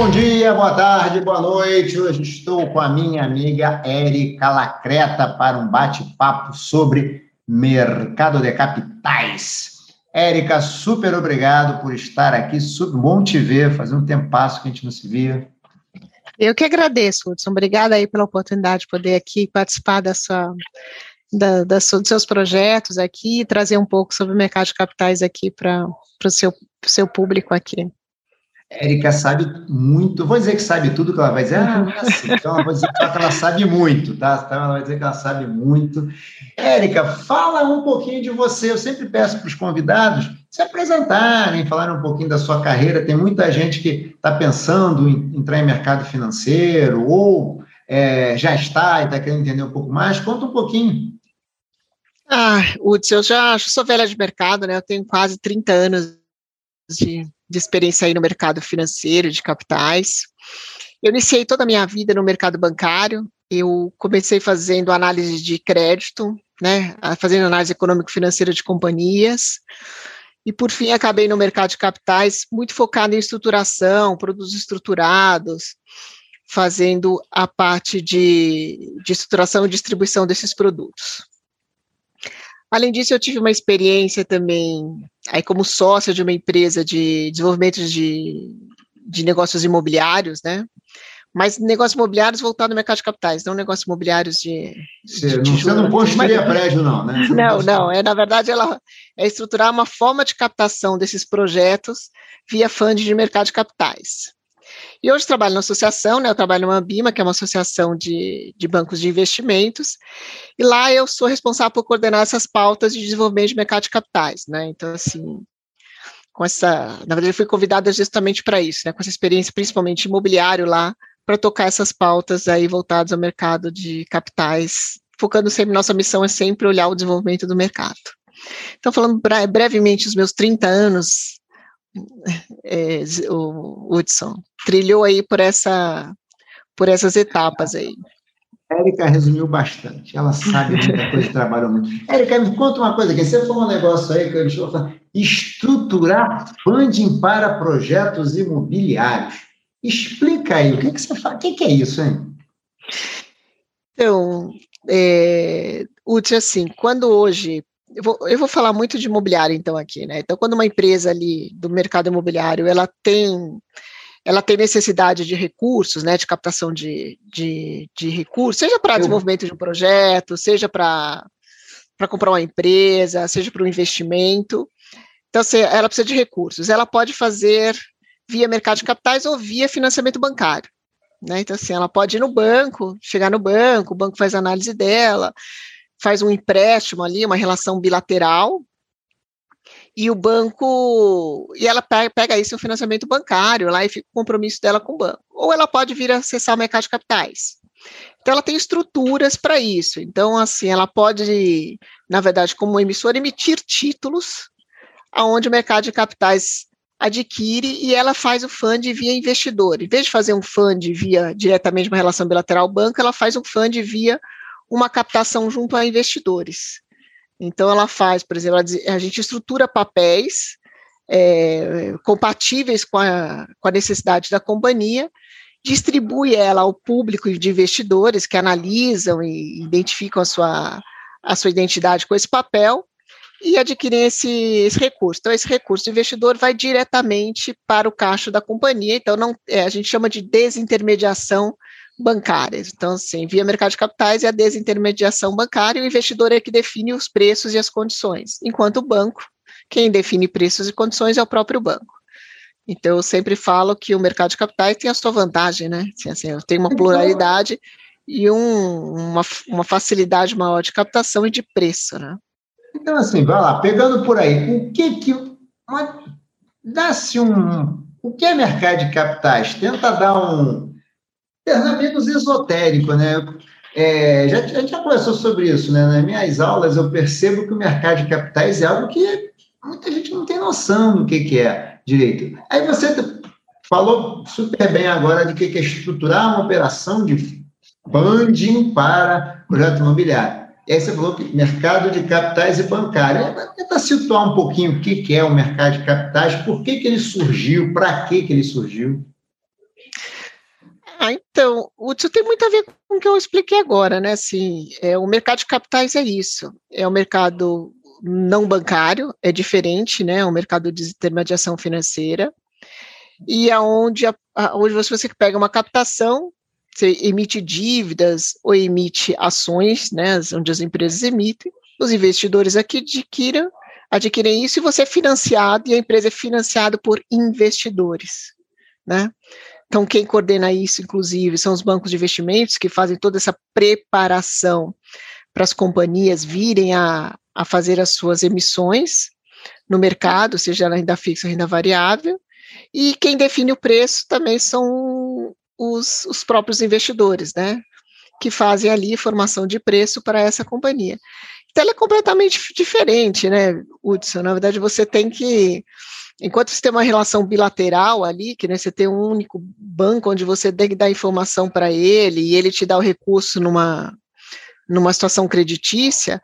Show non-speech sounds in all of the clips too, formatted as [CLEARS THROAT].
bom dia, boa tarde, boa noite. Hoje estou com a minha amiga Érica Lacreta para um bate-papo sobre mercado de capitais. Érica, super obrigado por estar aqui, super bom te ver, faz um tempo que a gente não se via. Eu que agradeço, Hudson. Obrigada aí pela oportunidade de poder aqui participar da sua, da, da dos seus projetos aqui e trazer um pouco sobre o mercado de capitais aqui para o seu, seu público aqui. Érica sabe muito, vou dizer que sabe tudo que ela vai dizer, ah, não é assim, então ela vou dizer que ela sabe muito, tá? Então ela vai dizer que ela sabe muito. Érica, fala um pouquinho de você, eu sempre peço para os convidados se apresentarem, falarem um pouquinho da sua carreira, tem muita gente que está pensando em entrar em mercado financeiro, ou é, já está e está querendo entender um pouco mais, conta um pouquinho. Ah, Hudson, eu já sou velha de mercado, né, eu tenho quase 30 anos de de experiência aí no mercado financeiro, de capitais. Eu iniciei toda a minha vida no mercado bancário. Eu comecei fazendo análise de crédito, né, fazendo análise econômico-financeira de companhias. E, por fim, acabei no mercado de capitais, muito focado em estruturação, produtos estruturados, fazendo a parte de, de estruturação e distribuição desses produtos. Além disso, eu tive uma experiência também aí como sócia de uma empresa de desenvolvimento de, de negócios imobiliários, né? Mas negócios imobiliários voltados no mercado de capitais, não negócios imobiliários de. Você, não, você não construía prédio, não, né? Você não, não, não, É, na verdade, ela é estruturar uma forma de captação desses projetos via fundo de mercado de capitais. E hoje trabalho na associação, né? Eu trabalho no Ambima, que é uma associação de, de bancos de investimentos, e lá eu sou responsável por coordenar essas pautas de desenvolvimento de mercado de capitais, né? Então, assim, com essa, na verdade, eu fui convidada justamente para isso, né? Com essa experiência, principalmente imobiliário lá, para tocar essas pautas aí voltadas ao mercado de capitais, focando sempre, nossa missão é sempre olhar o desenvolvimento do mercado. Então, falando brevemente os meus 30 anos é, o Hudson trilhou aí por essa por essas etapas aí. Érica resumiu bastante. Ela sabe muita coisa, [LAUGHS] trabalhou muito. Érica, me conta uma coisa aqui. Você falou um negócio aí que eu estou falando. Estruturar funding para projetos imobiliários. Explica aí, o que, que você fala? O que, que é isso, hein? Então, é, Hudson, assim, quando hoje eu vou, eu vou falar muito de imobiliário então aqui, né? Então, quando uma empresa ali do mercado imobiliário ela tem ela tem necessidade de recursos, né, de captação de, de, de recursos, seja para desenvolvimento de um projeto, seja para comprar uma empresa, seja para um investimento. Então, se ela precisa de recursos. Ela pode fazer via mercado de capitais ou via financiamento bancário. Né? Então, assim, ela pode ir no banco, chegar no banco, o banco faz a análise dela, faz um empréstimo ali, uma relação bilateral, e o banco, e ela pega, isso no financiamento bancário lá e fica o compromisso dela com o banco. Ou ela pode vir acessar o mercado de capitais. Então, ela tem estruturas para isso. Então, assim, ela pode, na verdade, como emissora, emitir títulos aonde o mercado de capitais adquire e ela faz o fund via investidor. Em vez de fazer um fund via diretamente uma relação bilateral banco, ela faz um fund via uma captação junto a investidores. Então, ela faz, por exemplo, a gente estrutura papéis é, compatíveis com a, com a necessidade da companhia, distribui ela ao público de investidores que analisam e identificam a sua, a sua identidade com esse papel e adquirem esse, esse recurso. Então, esse recurso do investidor vai diretamente para o caixa da companhia. Então, não, é, a gente chama de desintermediação bancárias. Então, assim, via mercado de capitais é a desintermediação bancária, o investidor é que define os preços e as condições, enquanto o banco, quem define preços e condições é o próprio banco. Então, eu sempre falo que o mercado de capitais tem a sua vantagem, né? Assim, assim, tem uma pluralidade e um, uma, uma facilidade maior de captação e de preço, né? Então, assim, vai lá, pegando por aí, o que que. Dá-se um. O que é mercado de capitais? Tenta dar um, é menos esotérico, né? É, já, a gente já conversou sobre isso, né? Nas minhas aulas eu percebo que o mercado de capitais é algo que muita gente não tem noção do que, que é direito. Aí você falou super bem agora de que é estruturar uma operação de funding para projeto imobiliário. E aí você falou que mercado de capitais e bancário. Tenta situar um pouquinho o que, que é o mercado de capitais, por que, que ele surgiu, para que, que ele surgiu. Ah, então, isso tem muito a ver com o que eu expliquei agora, né? Assim, é, o mercado de capitais é isso. É o mercado não bancário, é diferente, né? É um mercado de intermediação financeira. E aonde é onde você, você pega uma captação, você emite dívidas ou emite ações, né? Onde as empresas emitem, os investidores aqui adquirem, adquirem isso e você é financiado e a empresa é financiada por investidores, né? Então, quem coordena isso, inclusive, são os bancos de investimentos que fazem toda essa preparação para as companhias virem a, a fazer as suas emissões no mercado, seja ela renda fixa ou renda variável, e quem define o preço também são os, os próprios investidores, né? Que fazem ali formação de preço para essa companhia. Então, ela é completamente diferente, né, Hudson? Na verdade, você tem que enquanto você tem uma relação bilateral ali, que né, você tem um único banco onde você tem que dar informação para ele e ele te dá o recurso numa, numa situação creditícia,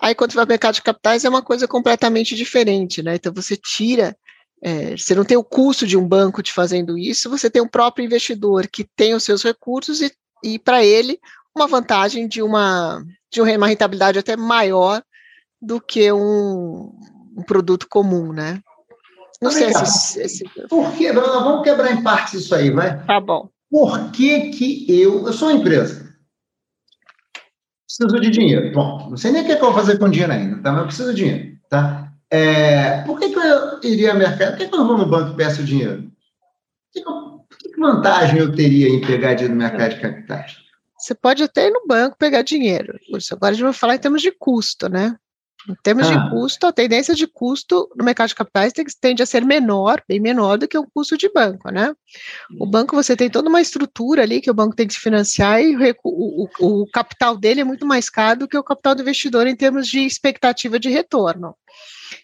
aí quando vai para o mercado de capitais é uma coisa completamente diferente, né? Então você tira, é, você não tem o custo de um banco te fazendo isso, você tem um próprio investidor que tem os seus recursos e, e para ele uma vantagem de uma, de uma rentabilidade até maior do que um, um produto comum, né? Não sei se, se... Por que, vamos quebrar em partes isso aí, vai? Tá bom. Por que que eu... Eu sou uma empresa. Preciso de dinheiro. Bom, não sei nem o que, eu vou fazer com dinheiro ainda, tá? Mas eu preciso de dinheiro, tá? É, por que, que eu iria ao mercado? Por que, que eu não vou no banco e peço dinheiro? Que, que vantagem eu teria em pegar dinheiro no mercado de capitais? Você pode até ir no banco pegar dinheiro. Agora a gente vai falar em termos de custo, né? Em termos ah. de custo, a tendência de custo no mercado de capitais tende a ser menor, bem menor do que o custo de banco, né? O hum. banco você tem toda uma estrutura ali que o banco tem que se financiar e o, o, o capital dele é muito mais caro do que o capital do investidor em termos de expectativa de retorno.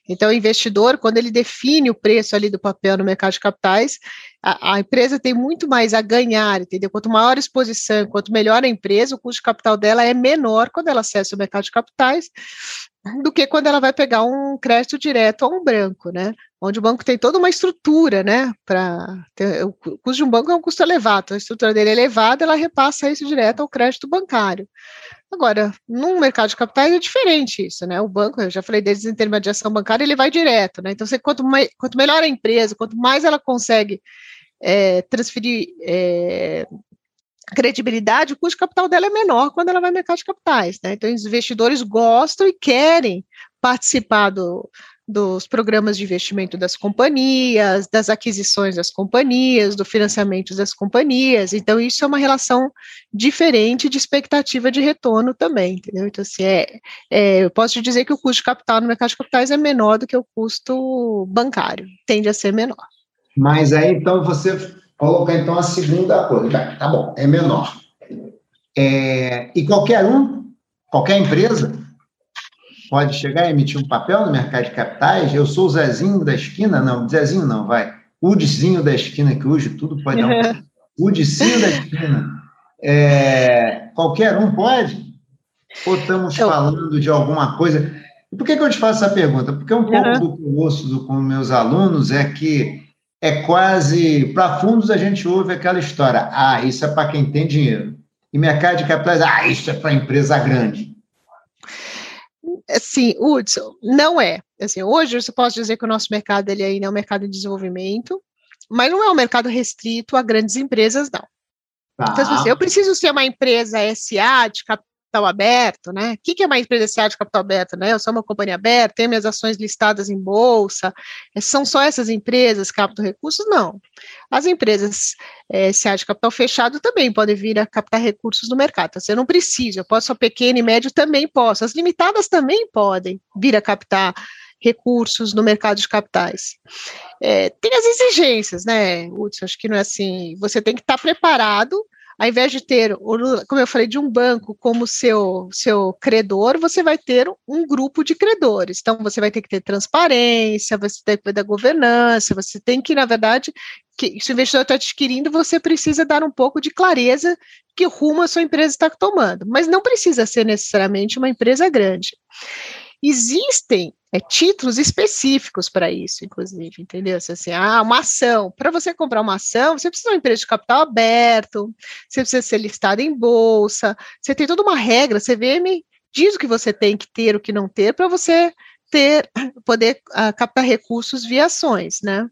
Então, o investidor, quando ele define o preço ali do papel no mercado de capitais, a, a, empresa tem muito mais a ganhar, entendeu? Quanto maior a exposição, quanto melhor a empresa, o custo de capital dela é menor quando ela acessa o mercado de capitais do que quando ela vai pegar um crédito direto a um branco, né? Onde o banco tem toda uma estrutura, né? Para o custo de um banco é um custo elevado, a estrutura dele é elevada, ela repassa isso direto ao crédito bancário. Agora, no mercado de capitais é diferente isso, né? O banco, eu já falei desde intermediação bancária, ele vai direto, né? Então, você, quanto, mais, quanto melhor a empresa, quanto mais ela consegue é, transferir é, credibilidade, o custo de capital dela é menor quando ela vai ao mercado de capitais. Né? Então, os investidores gostam e querem participar do, dos programas de investimento das companhias, das aquisições das companhias, do financiamento das companhias. Então, isso é uma relação diferente de expectativa de retorno também, entendeu? Então, assim, é, é, eu posso te dizer que o custo de capital no mercado de capitais é menor do que o custo bancário, tende a ser menor. Mas aí, então, você colocar então a segunda coisa. Tá bom, é menor. É, e qualquer um, qualquer empresa, pode chegar e emitir um papel no mercado de capitais. Eu sou o Zezinho da esquina, não, Zezinho não, vai. Udicinho da esquina, que hoje tudo pode dar um. [LAUGHS] Da esquina. É, qualquer um pode? Ou estamos eu... falando de alguma coisa? E por que, que eu te faço essa pergunta? Porque um pouco uhum. do que eu ouço com meus alunos é que é quase. Para fundos, a gente ouve aquela história: ah, isso é para quem tem dinheiro. E mercado de capitais, ah, isso é para empresa grande. Sim, Hudson, não é. Assim, hoje eu posso dizer que o nosso mercado ele ainda é um mercado em desenvolvimento, mas não é um mercado restrito a grandes empresas, não. Tá. Então, assim, eu preciso ser uma empresa SA de capital capital aberto, né? O que, é uma empresa de capital aberto, né? Eu sou uma companhia aberta, tenho minhas ações listadas em bolsa, é, são só essas empresas que captam recursos? Não. As empresas é, de capital fechado também podem vir a captar recursos no mercado. Então, eu não preciso, eu posso, a pequeno e médio também posso, as limitadas também podem vir a captar recursos no mercado de capitais. É, tem as exigências, né, Hudson? Acho que não é assim. Você tem que estar preparado ao invés de ter, como eu falei, de um banco como seu, seu credor, você vai ter um grupo de credores. Então, você vai ter que ter transparência, você tem que ter da governança, você tem que, na verdade, que, se o investidor está adquirindo, você precisa dar um pouco de clareza que rumo a sua empresa está tomando. Mas não precisa ser necessariamente uma empresa grande. Existem é, títulos específicos para isso, inclusive, entendeu? Assim, ah, uma ação. Para você comprar uma ação, você precisa de uma empresa de capital aberto, você precisa ser listado em bolsa, você tem toda uma regra, CVM diz o que você tem que ter, o que não ter, para você ter, [CLEARS THROAT] poder uh, captar recursos via ações, né?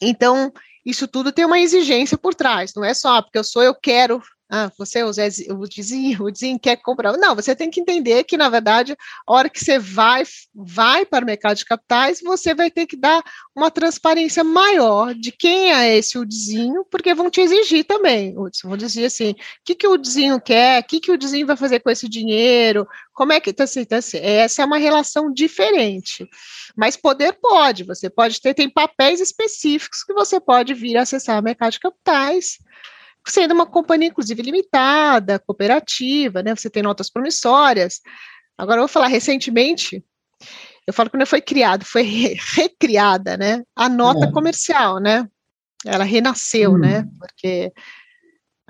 Então, isso tudo tem uma exigência por trás, não é só porque eu sou, eu quero ah, você, o, Zé, o Dizinho, o Dizinho quer comprar. Não, você tem que entender que, na verdade, a hora que você vai, vai para o mercado de capitais, você vai ter que dar uma transparência maior de quem é esse Udizinho, porque vão te exigir também, vão dizer assim, o que, que o Udizinho quer, o que, que o Udizinho vai fazer com esse dinheiro, como é que, então, assim, então, assim, essa é uma relação diferente, mas poder pode, você pode ter, tem papéis específicos que você pode vir acessar o mercado de capitais, sendo uma companhia, inclusive, limitada, cooperativa, né? Você tem notas promissórias. Agora, eu vou falar recentemente, eu falo que não foi criado, foi re recriada, né? A nota é. comercial, né? Ela renasceu, hum. né? Porque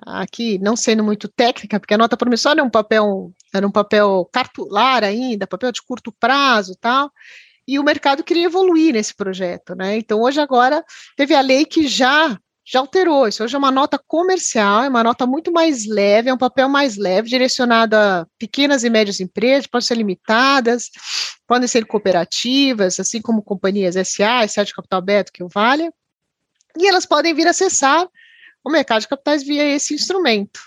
aqui, não sendo muito técnica, porque a nota promissória é um papel, era um papel cartular ainda, papel de curto prazo tal, e o mercado queria evoluir nesse projeto, né? Então, hoje agora teve a lei que já já alterou. Isso hoje é uma nota comercial, é uma nota muito mais leve, é um papel mais leve, direcionado a pequenas e médias empresas, podem ser limitadas, podem ser cooperativas, assim como companhias SA, SA de capital aberto, que o Vale, e elas podem vir acessar o mercado de capitais via esse instrumento.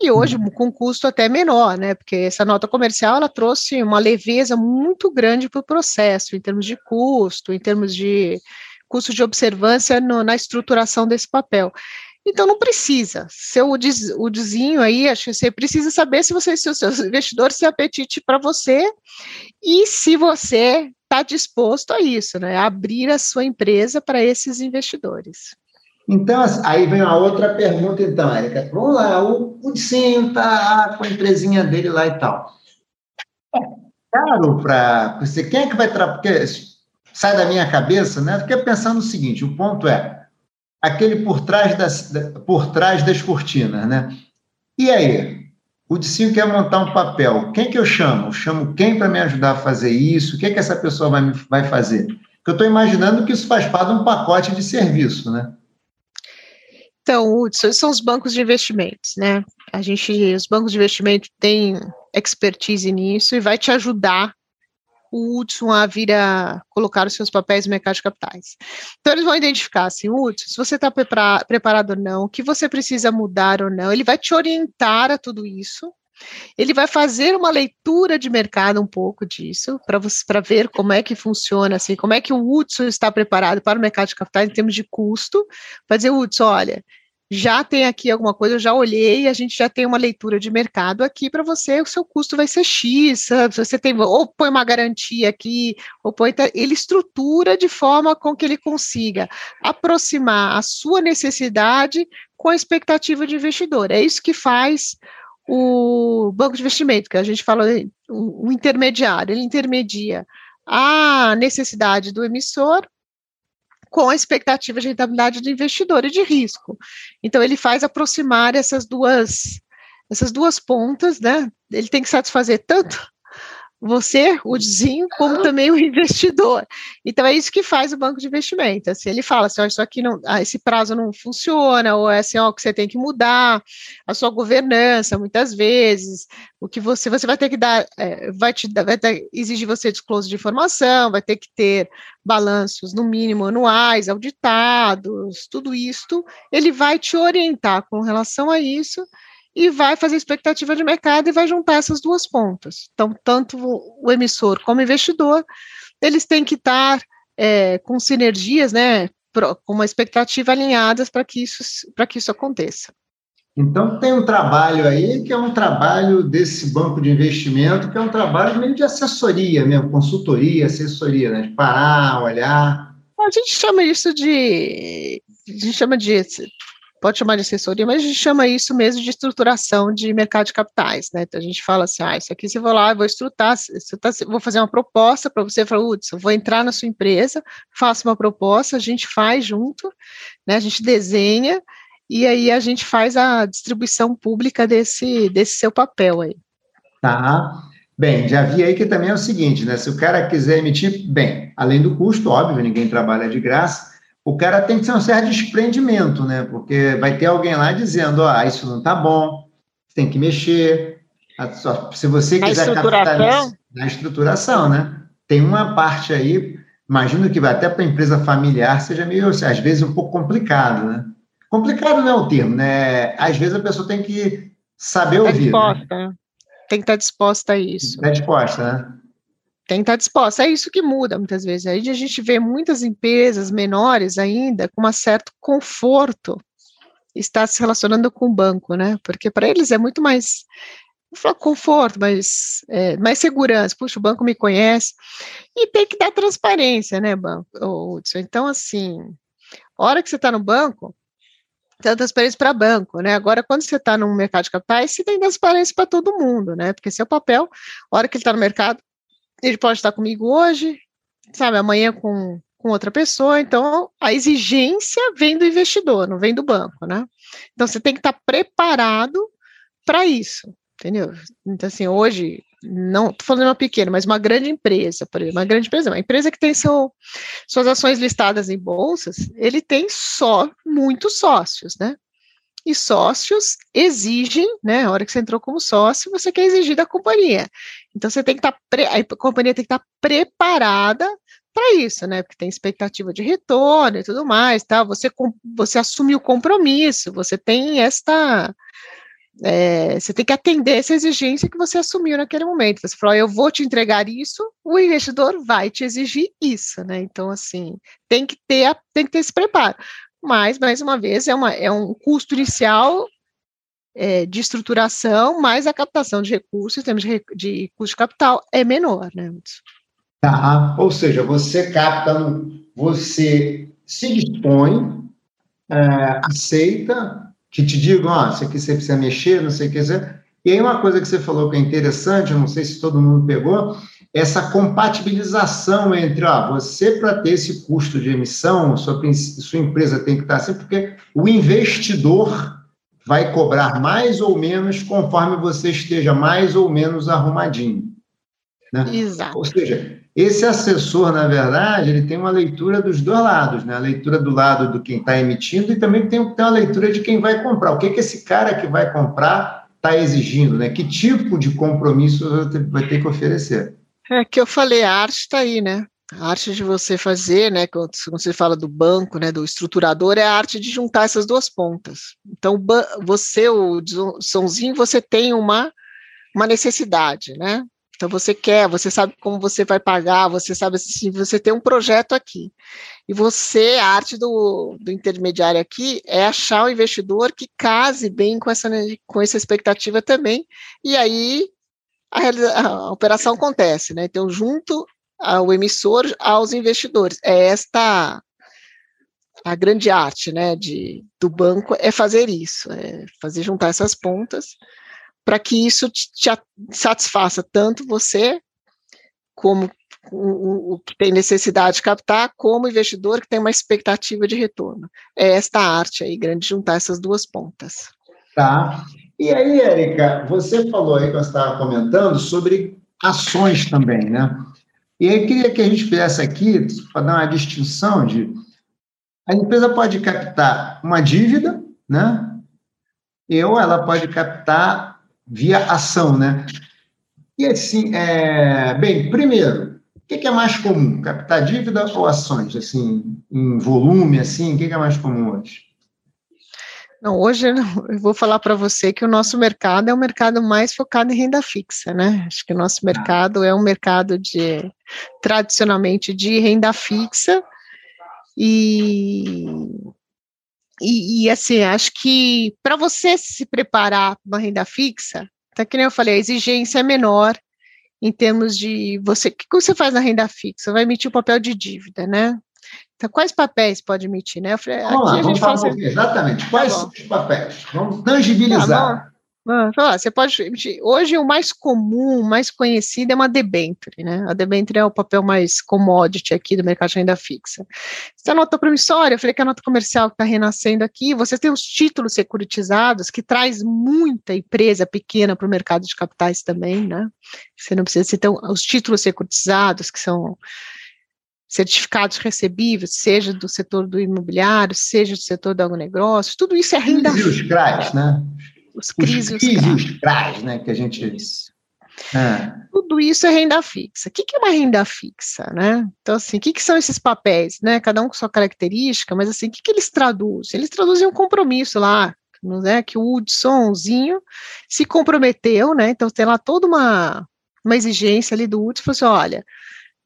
E hoje uhum. com custo até menor, né? Porque essa nota comercial ela trouxe uma leveza muito grande para o processo, em termos de custo, em termos de custo de observância no, na estruturação desse papel. Então não precisa. Seu o, des, o desenho aí, acho que você precisa saber se você, se os seus investidores têm apetite para você e se você está disposto a isso, né? Abrir a sua empresa para esses investidores. Então, aí vem uma outra pergunta, então, Érica. Vamos lá, o, o Sim está com a empresinha dele lá e tal. É caro para você. Quem é que vai trabalhar? Porque sai da minha cabeça, né? Fiquei pensando o seguinte: o ponto é aquele por trás das, por trás das cortinas, né? E aí? O Dicinho quer montar um papel. Quem que eu chamo? Eu chamo quem para me ajudar a fazer isso? O que, que essa pessoa vai, vai fazer? Porque eu estou imaginando que isso faz parte de um pacote de serviço, né? Então, Hudson, são os bancos de investimentos, né? A gente, os bancos de investimento têm expertise nisso e vai te ajudar o Hudson a vir a colocar os seus papéis no mercado de capitais. Então, eles vão identificar assim, Hudson, se você está preparado ou não, o que você precisa mudar ou não, ele vai te orientar a tudo isso, ele vai fazer uma leitura de mercado um pouco disso, para ver como é que funciona, assim, como é que o Hudson está preparado para o mercado de capitais em termos de custo, para dizer, Hudson, olha, já tem aqui alguma coisa, eu já olhei, a gente já tem uma leitura de mercado aqui para você, o seu custo vai ser X, você tem, ou põe uma garantia aqui, ou põe, ele estrutura de forma com que ele consiga aproximar a sua necessidade com a expectativa de investidor. É isso que faz o banco de investimento, que a gente fala, o intermediário, ele intermedia a necessidade do emissor com a expectativa de rentabilidade do investidor e de risco. Então, ele faz aproximar essas duas, essas duas pontas, né? Ele tem que satisfazer tanto você, o vizinho, como também o investidor. Então é isso que faz o banco de investimento. Assim, ele fala assim, oh, isso aqui não, ah, esse prazo não funciona, ou é assim, ó, que você tem que mudar a sua governança, muitas vezes, o que você, você vai ter que dar, é, vai te vai ter, exigir você disclose de informação, vai ter que ter balanços, no mínimo, anuais, auditados, tudo isto, ele vai te orientar com relação a isso, e vai fazer expectativa de mercado e vai juntar essas duas pontas. Então, tanto o emissor como o investidor, eles têm que estar é, com sinergias, né, com uma expectativa alinhadas para que isso que isso aconteça. Então tem um trabalho aí que é um trabalho desse banco de investimento, que é um trabalho meio de assessoria mesmo, consultoria, assessoria, né? De parar, olhar. A gente chama isso de a gente chama de pode chamar de assessoria, mas a gente chama isso mesmo de estruturação de mercado de capitais, né? Então a gente fala assim, ah, isso aqui você vai lá, vou estruturar, vou fazer uma proposta para você, falar, Hudson, vou entrar na sua empresa, faço uma proposta, a gente faz junto, né? A gente desenha e aí a gente faz a distribuição pública desse, desse seu papel aí. Tá. Bem, já vi aí que também é o seguinte, né? Se o cara quiser emitir, bem, além do custo, óbvio, ninguém trabalha de graça, o cara tem que ter um certo desprendimento, né? Porque vai ter alguém lá dizendo, ó, oh, isso não tá bom, tem que mexer. Se você quiser capitalizar na estruturação, né? Tem uma parte aí, imagino que vai até para a empresa familiar seja meio, às vezes, um pouco complicado, né? Complicado não é o termo, né? Às vezes a pessoa tem que saber tá ouvir. Disposta. Né? Tem que estar disposta a isso. Está disposta, né? Tem que estar disposta. É isso que muda muitas vezes. Aí a gente vê muitas empresas menores ainda com um certo conforto estar se relacionando com o banco, né? Porque para eles é muito mais conforto, mais, é, mais segurança. Puxa, o banco me conhece. E tem que dar transparência, né, banco, Hudson? Então, assim, hora que você está no banco, tem transparência para banco, né? Agora, quando você está no mercado de capitais, você tem transparência para todo mundo, né? Porque seu papel, a hora que ele está no mercado, ele pode estar comigo hoje, sabe, amanhã com, com outra pessoa. Então, a exigência vem do investidor, não vem do banco, né? Então, você tem que estar preparado para isso, entendeu? Então, assim, hoje, não estou falando uma pequena, mas uma grande empresa, por exemplo, uma grande empresa, uma empresa que tem seu, suas ações listadas em bolsas, ele tem só muitos sócios, né? E sócios exigem, né? A hora que você entrou como sócio, você quer exigir da companhia. Então você tem que estar, tá a companhia tem que estar preparada para isso, né? Porque tem expectativa de retorno e tudo mais, tá? Você, você assume o compromisso, você tem esta é, você tem que atender essa exigência que você assumiu naquele momento. Você falou, eu vou te entregar isso, o investidor vai te exigir isso, né? Então, assim, tem que ter, tem que ter esse preparo. Mas, mais uma vez, é, uma, é um custo inicial é, de estruturação, mas a captação de recursos, em termos de, de custo de capital, é menor, né? Tá, ou seja, você capta, você se dispõe, é, aceita que te digam, ó, isso aqui você precisa mexer, não sei o que dizer. E aí uma coisa que você falou que é interessante, não sei se todo mundo pegou, essa compatibilização entre, você para ter esse custo de emissão, sua, sua empresa tem que estar assim, porque o investidor vai cobrar mais ou menos conforme você esteja mais ou menos arrumadinho. Né? Exato. Ou seja, esse assessor, na verdade, ele tem uma leitura dos dois lados, né? A leitura do lado do quem está emitindo e também tem, tem uma leitura de quem vai comprar. O que, que esse cara que vai comprar está exigindo, né? Que tipo de compromisso vai ter que oferecer? É que eu falei, a arte está aí, né? A arte de você fazer, né? Quando você fala do banco, né? Do estruturador, é a arte de juntar essas duas pontas. Então, você, o somzinho, você tem uma, uma necessidade, né? Então você quer, você sabe como você vai pagar, você sabe se você tem um projeto aqui. E você, a arte do, do intermediário aqui é achar o investidor que case bem com essa, com essa expectativa também. E aí a, a operação acontece, né? Então, junto ao emissor aos investidores. É esta a grande arte, né, de, do banco é fazer isso, é fazer juntar essas pontas para que isso te, te, satisfaça tanto você, como o, o, que tem necessidade de captar, como o investidor que tem uma expectativa de retorno. É esta arte aí, grande, juntar essas duas pontas. Tá. E aí, Érica, você falou aí, que você estava comentando, sobre ações também, né? E aí, queria que a gente fizesse aqui, para dar uma distinção de. A empresa pode captar uma dívida, né? Ou ela pode captar via ação, né? E assim, é... bem, primeiro, o que é mais comum, captar dívida ou ações, assim, em volume, assim, o que é mais comum hoje? Não, hoje eu vou falar para você que o nosso mercado é um mercado mais focado em renda fixa, né? Acho que o nosso mercado é um mercado de tradicionalmente de renda fixa e e, e assim, acho que para você se preparar para uma renda fixa, tá que nem eu falei, a exigência é menor em termos de você. O que você faz na renda fixa? Vai emitir o papel de dívida, né? Então, quais papéis pode emitir, né? Falei, vamos lá, vamos falar assim, exatamente. Quais tá os papéis? Vamos tangibilizar. Tá Ah, você pode. Hoje o mais comum, mais conhecido é uma debenture, né? A debenture é o papel mais commodity aqui do mercado de renda fixa. Você tem a nota promissória, eu falei que a nota comercial que está renascendo aqui, você tem os títulos securitizados, que traz muita empresa pequena para o mercado de capitais também, né? Você não precisa ter os títulos securitizados, que são certificados recebíveis, seja do setor do imobiliário, seja do setor do agronegócio, tudo isso é renda fixa. os CRAs, né? os CRIs e os CRAs, né, que a gente... Isso. É. Tudo isso é renda fixa. O que, que é uma renda fixa, né? Então, assim, o que, que são esses papéis, né? Cada um com sua característica, mas assim, o que, que eles traduzem? Eles traduzem um compromisso lá, né? Que o Hudsonzinho se comprometeu, né? Então tem lá toda uma, uma exigência ali do Hudson, falou assim, olha,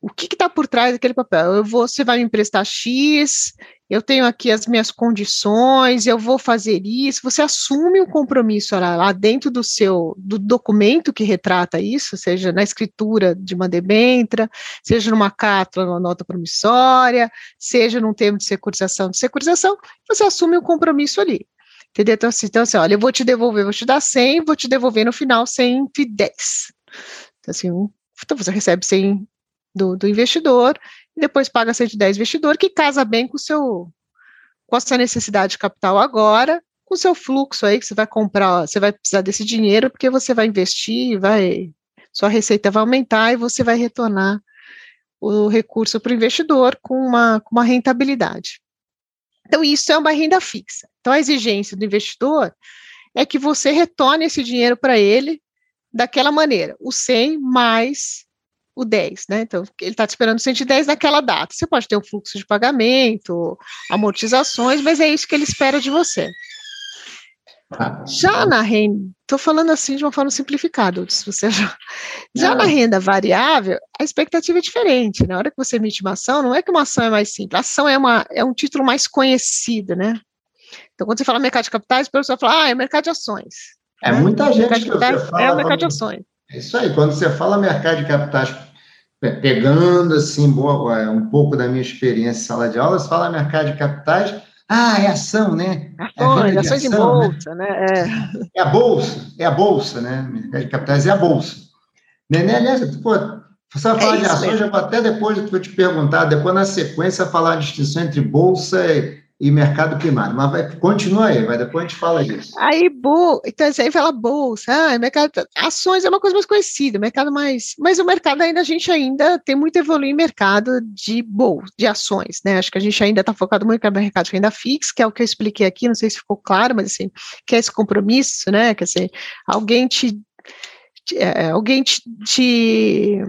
o que está por trás daquele papel? Eu vou, você vai me emprestar X, eu tenho aqui as minhas condições, eu vou fazer isso. Você assume um compromisso lá, lá dentro do seu do documento que retrata isso, seja na escritura de uma debentra, seja numa carta, numa nota promissória, seja num termo de securitização de securitização, você assume um compromisso ali. Entendeu? Então, assim, então, assim olha, eu vou te devolver, vou te dar 100, vou te devolver no final 110. Então, assim, então você recebe 100 do, do investidor, e depois paga 110 investidor, que casa bem com, o seu, com a sua necessidade de capital agora, com o seu fluxo aí, que você vai comprar, você vai precisar desse dinheiro, porque você vai investir, vai, sua receita vai aumentar e você vai retornar o recurso para o investidor com uma, com uma rentabilidade. Então, isso é uma renda fixa. Então, a exigência do investidor é que você retorne esse dinheiro para ele daquela maneira, o 100 mais o 10, né? Então, ele está te esperando 110 naquela data. Você pode ter um fluxo de pagamento, amortizações, mas é isso que ele espera de você. Já na renda, estou falando assim de uma forma simplificada, se você já, já na renda variável, a expectativa é diferente. Na hora que você emite uma ação, não é que uma ação é mais simples, a ação é, uma, é um título mais conhecido, né? Então, quando você fala mercado de capitais, a pessoa fala, ah, é mercado de ações. É né? muita gente que você fala. É o mercado de ações. É isso aí, quando você fala mercado de capitais pegando assim boa, é, um pouco da minha experiência em sala de aula, você fala mercado de capitais, ah, é ação, né? Ações, é ações ação, em né? bolsa, né? né? É. é. a bolsa, é a bolsa, né? Mercado de capitais é a bolsa. Né, né? Aliás, pô, você vai falar é de ações, mesmo. já vou até depois vou te perguntar, depois na sequência falar a distinção entre bolsa e, e mercado primário. Mas vai, continua aí, vai, depois a gente fala disso. Aí, bu, então você fala bolsa, ah, mercado, ações é uma coisa mais conhecida, mercado mais. Mas o mercado ainda, a gente ainda tem muito evoluir em mercado de bolsa, de ações, né? Acho que a gente ainda está focado muito no mercado de renda fixa, que é o que eu expliquei aqui, não sei se ficou claro, mas assim, que é esse compromisso, né? Quer dizer, alguém te. É, alguém te, te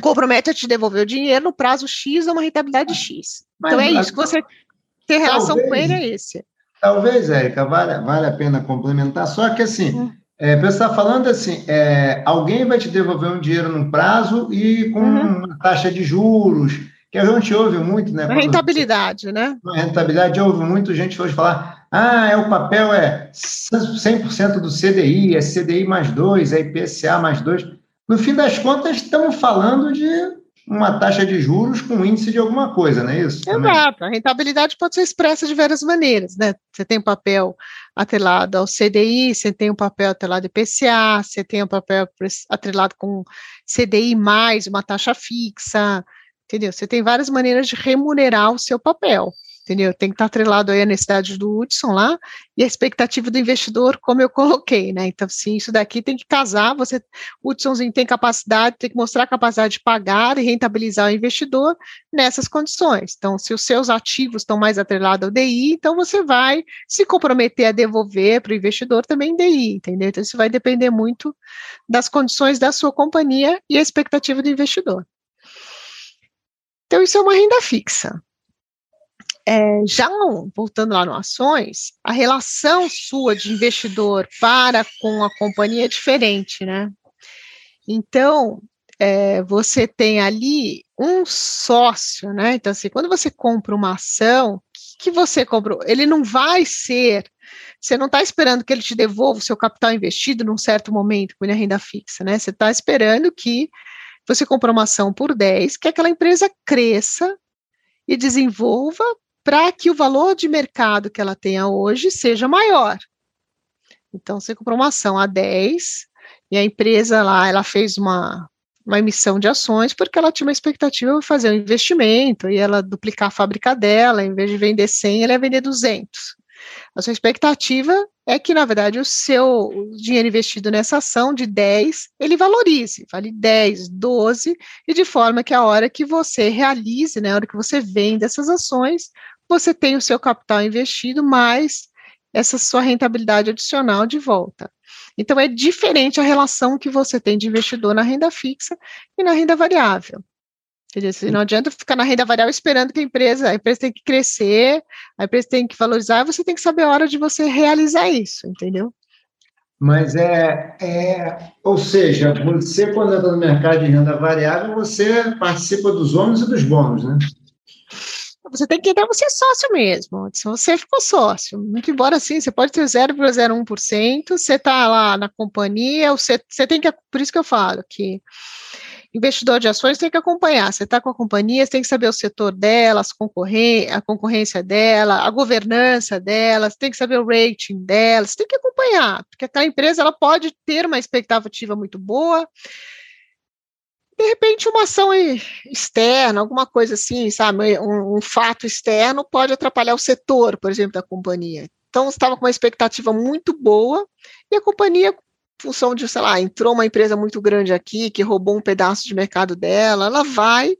compromete a te devolver o dinheiro no prazo X a uma rentabilidade X. Então é isso que você ter relação talvez, com ele é esse. Talvez, Érica, vale, vale a pena complementar, só que assim, hum. é, você está falando assim, é, alguém vai te devolver um dinheiro num prazo e com uhum. uma taxa de juros, que a gente ouve muito, né? rentabilidade, né? rentabilidade, ouve muito gente hoje falar, ah, é o papel é 100% do CDI, é CDI mais 2, é IPCA mais 2. No fim das contas, estamos falando de uma taxa de juros com índice de alguma coisa, não é isso? Exato. A rentabilidade pode ser expressa de várias maneiras, né? Você tem um papel atrelado ao CDI, você tem um papel atrelado ao IPCA, você tem um papel atrelado com CDI mais uma taxa fixa, entendeu? Você tem várias maneiras de remunerar o seu papel entendeu? Tem que estar atrelado aí a necessidade do Hudson lá e a expectativa do investidor, como eu [LAUGHS] coloquei, né? Então, sim, isso daqui tem que casar, você, o Hudsonzinho tem capacidade, tem que mostrar a capacidade de pagar e rentabilizar o investidor nessas condições. Então, se os seus ativos estão mais atrelados ao DI, então você vai se comprometer a devolver para o investidor também DI, entendeu? Então, isso vai depender muito das condições da sua companhia e a expectativa do investidor. Então, isso é uma renda fixa. É, já voltando lá no ações, a relação sua de investidor para com a companhia é diferente, né? Então, é, você tem ali um sócio, né? Então, assim, quando você compra uma ação, que, que você comprou? Ele não vai ser, você não está esperando que ele te devolva o seu capital investido num certo momento, com a renda fixa, né? Você está esperando que você comprou uma ação por 10, que aquela empresa cresça e desenvolva para que o valor de mercado que ela tenha hoje seja maior. Então, você comprou uma ação a 10 e a empresa lá, ela fez uma, uma emissão de ações porque ela tinha uma expectativa de fazer um investimento e ela duplicar a fábrica dela, em vez de vender 100, ela ia vender 200. A sua expectativa é que, na verdade, o seu dinheiro investido nessa ação de 10, ele valorize, vale 10, 12, e de forma que a hora que você realize, né, a hora que você vende essas ações, você tem o seu capital investido mais essa sua rentabilidade adicional de volta. Então, é diferente a relação que você tem de investidor na renda fixa e na renda variável. Entendeu? Não adianta ficar na renda variável esperando que a empresa, a empresa tem que crescer, a empresa tem que valorizar, você tem que saber a hora de você realizar isso, entendeu? Mas é, é ou seja, você quando entra no mercado de renda variável, você participa dos ônus e dos bônus, né? Você tem que entrar, você é sócio mesmo. Se você ficou sócio, muito embora assim, você pode ter 0,01%, você está lá na companhia, você, você tem que, por isso que eu falo que investidor de ações tem que acompanhar. Você está com a companhia, você tem que saber o setor dela, a concorrência dela, a governança dela, tem que saber o rating dela, você tem que acompanhar, porque aquela empresa ela pode ter uma expectativa muito boa. De repente, uma ação externa, alguma coisa assim, sabe? Um, um fato externo pode atrapalhar o setor, por exemplo, da companhia. Então, estava com uma expectativa muito boa e a companhia função de, sei lá, entrou uma empresa muito grande aqui que roubou um pedaço de mercado dela, ela vai,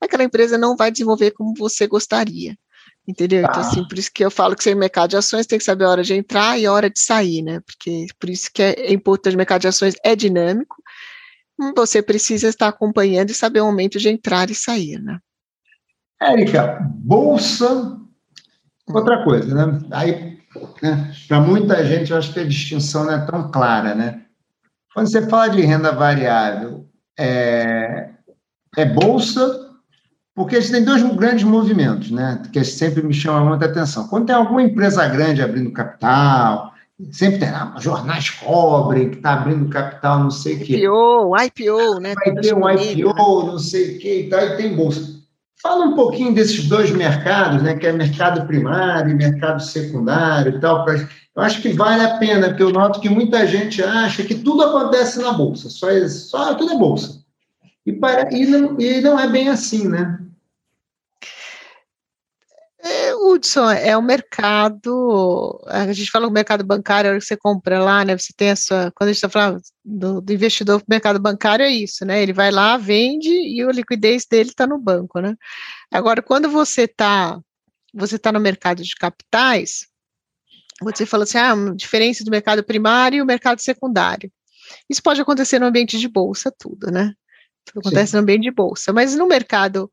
aquela empresa não vai desenvolver como você gostaria. Entendeu? Então, tá. Então, assim, por isso que eu falo que você mercado de ações tem que saber a hora de entrar e a hora de sair, né? Porque por isso que é importante o mercado de ações é dinâmico. Você precisa estar acompanhando e saber o momento de entrar e sair, né? Érica, bolsa, outra coisa, né? Aí né? Para muita gente, eu acho que a distinção não é tão clara. Né? Quando você fala de renda variável, é, é bolsa, porque eles têm dois grandes movimentos, né? que sempre me chamam muita atenção. Quando tem alguma empresa grande abrindo capital, sempre tem ah, jornais cobrem que está abrindo capital, não sei o quê. IPO, IPO, né? Vai ter um IPO, não sei o quê e tal, e tem bolsa. Fala um pouquinho desses dois mercados, né, que é mercado primário e mercado secundário e tal. Pra, eu acho que vale a pena, porque eu noto que muita gente acha que tudo acontece na Bolsa, só, é, só tudo é Bolsa. E, para, e, não, e não é bem assim, né? É, Hudson, é o mercado, a gente fala o mercado bancário, a hora que você compra lá, né, você tem a sua, quando a gente está falando do, do investidor no mercado bancário, é isso, né, ele vai lá, vende e a liquidez dele está no banco, né. Agora, quando você está você tá no mercado de capitais, você fala assim, ah, diferença do mercado primário e o mercado secundário. Isso pode acontecer no ambiente de bolsa, tudo, né, tudo acontece Sim. no ambiente de bolsa, mas no mercado,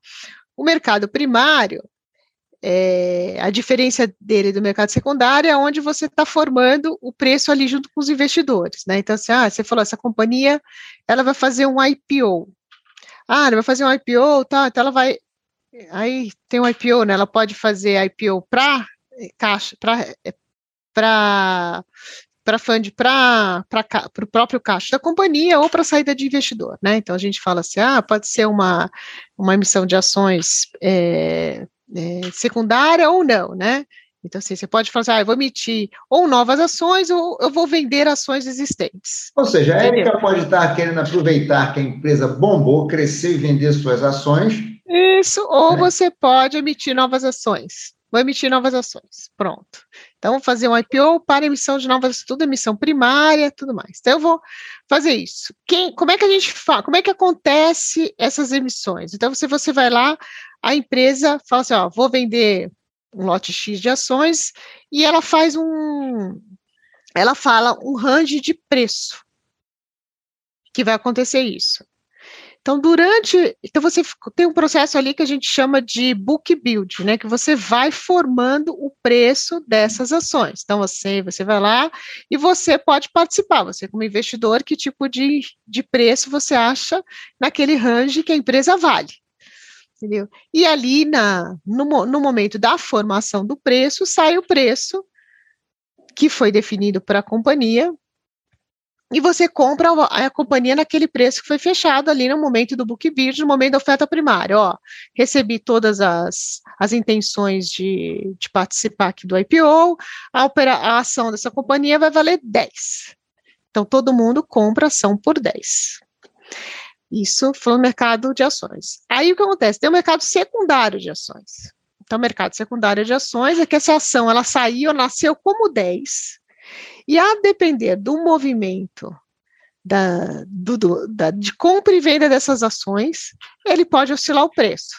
o mercado primário, é, a diferença dele do mercado secundário é onde você está formando o preço ali junto com os investidores, né? Então, assim, ah, você falou, essa companhia, ela vai fazer um IPO. Ah, ela vai fazer um IPO, tá, então ela vai, aí tem um IPO, né, ela pode fazer IPO para caixa, para para para fund, para o próprio caixa da companhia ou para saída de investidor, né? Então a gente fala assim, ah, pode ser uma, uma emissão de ações é, é, secundária ou não, né? Então, assim, você pode falar assim, ah, eu vou emitir ou novas ações ou eu vou vender ações existentes. Ou seja, a Erika pode estar querendo aproveitar que a empresa bombou, crescer e vender suas ações. Isso, ou é. você pode emitir novas ações. Vou emitir novas ações. Pronto. Então, vou fazer um IPO para emissão de novas, tudo emissão primária, tudo mais. Então, eu vou fazer isso. Quem, como é que a gente faz? Como é que acontece essas emissões? Então, se você vai lá, a empresa fala assim, ó, vou vender um lote X de ações e ela faz um, ela fala um range de preço que vai acontecer isso. Então, durante, então você tem um processo ali que a gente chama de book build, né, que você vai formando o preço dessas ações. Então, você, você vai lá e você pode participar, você como investidor, que tipo de, de preço você acha naquele range que a empresa vale entendeu? E ali na, no, no momento da formação do preço, sai o preço que foi definido para a companhia e você compra a, companhia naquele preço que foi fechado ali no momento do book build, no momento da oferta primária. Ó, recebi todas as, as intenções de, de participar aqui do IPO, a, opera, a ação dessa companhia vai valer 10. Então, todo mundo compra ação por 10. Isso foi o mercado de ações. Aí o que acontece? Tem o mercado secundário de ações. Então, o mercado secundário de ações é que essa ação ela saiu, nasceu como 10, e a depender do movimento da, do, da, de compra e venda dessas ações, ele pode oscilar o preço.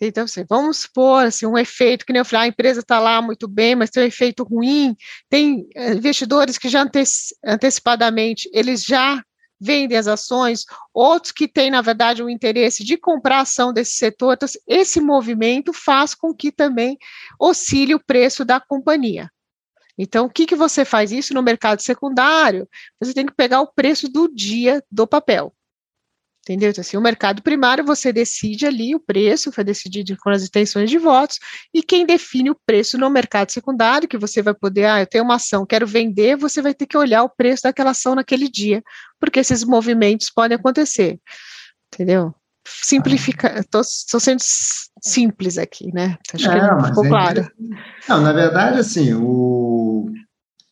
Então, assim, vamos supor assim, um efeito, que nem eu falei, a empresa está lá muito bem, mas tem um efeito ruim, tem eh, investidores que já antecipadamente, eles já vendem as ações, outros que têm, na verdade, o interesse de comprar ação desse setor, então, esse movimento faz com que também oscile o preço da companhia. Então, o que, que você faz isso no mercado secundário? Você tem que pegar o preço do dia do papel. Entendeu? Então, assim, o mercado primário, você decide ali o preço, foi decidido com as intenções de votos, e quem define o preço no mercado secundário, que você vai poder, ah, eu tenho uma ação, quero vender, você vai ter que olhar o preço daquela ação naquele dia, porque esses movimentos podem acontecer. Entendeu? Simplifica, estou sendo simples aqui, né? Acho que não ficou é, claro. Não, na verdade, assim, o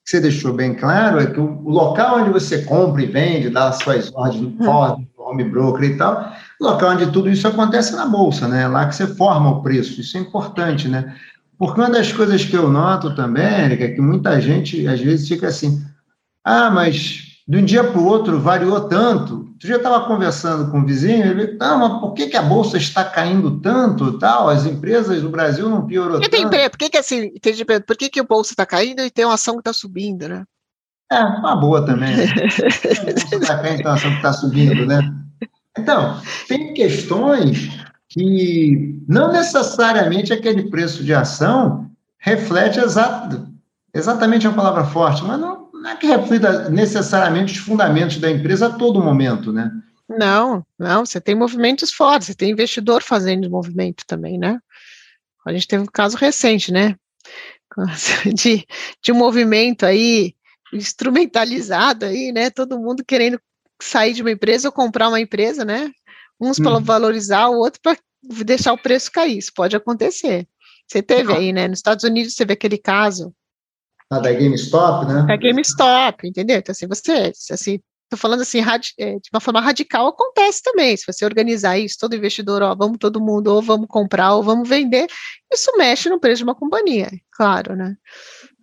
que você deixou bem claro é que o, local onde você compra e vende, dá as suas ordens, hum. home broker e tal, o local onde tudo isso acontece é na bolsa, né? É lá que você forma o preço, isso é importante, né? Porque uma das coisas que eu noto também, Érica, é que muita gente às vezes fica assim, ah, mas de um dia para o outro variou tanto. Tu já estava conversando com o vizinho, ele ah, mas por que, que a bolsa está caindo tanto tal? As empresas do Brasil não piorou tanto. Tem, por que, que assim, entendi, por que, que o bolsa está caindo e tem uma ação que está subindo, né? É, uma boa também. Né? [LAUGHS] a bolsa está caindo, tem uma ação que está subindo, né? Então, tem questões que não necessariamente aquele preço de ação reflete exato, exatamente a palavra forte, mas não, não é que reflita necessariamente os fundamentos da empresa a todo momento, né? Não, não, você tem movimentos fortes, você tem investidor fazendo movimento também, né? A gente teve um caso recente, né? [LAUGHS] De, de um movimento aí instrumentalizado aí, né? Todo mundo querendo sair de uma empresa ou comprar uma empresa, né? Uns para hum. valorizar, o outro para deixar o preço cair. Isso pode acontecer. Você teve aí, né? Nos Estados Unidos você vê aquele caso a da GameStop, né? Da GameStop, entendeu? Então, assim, você, assim, tô falando assim, é, de uma forma radical, acontece também. Se você organizar isso, todo investidor, ó, vamos todo mundo, ou vamos comprar, ou vamos vender, isso mexe no preço de uma companhia, claro, né?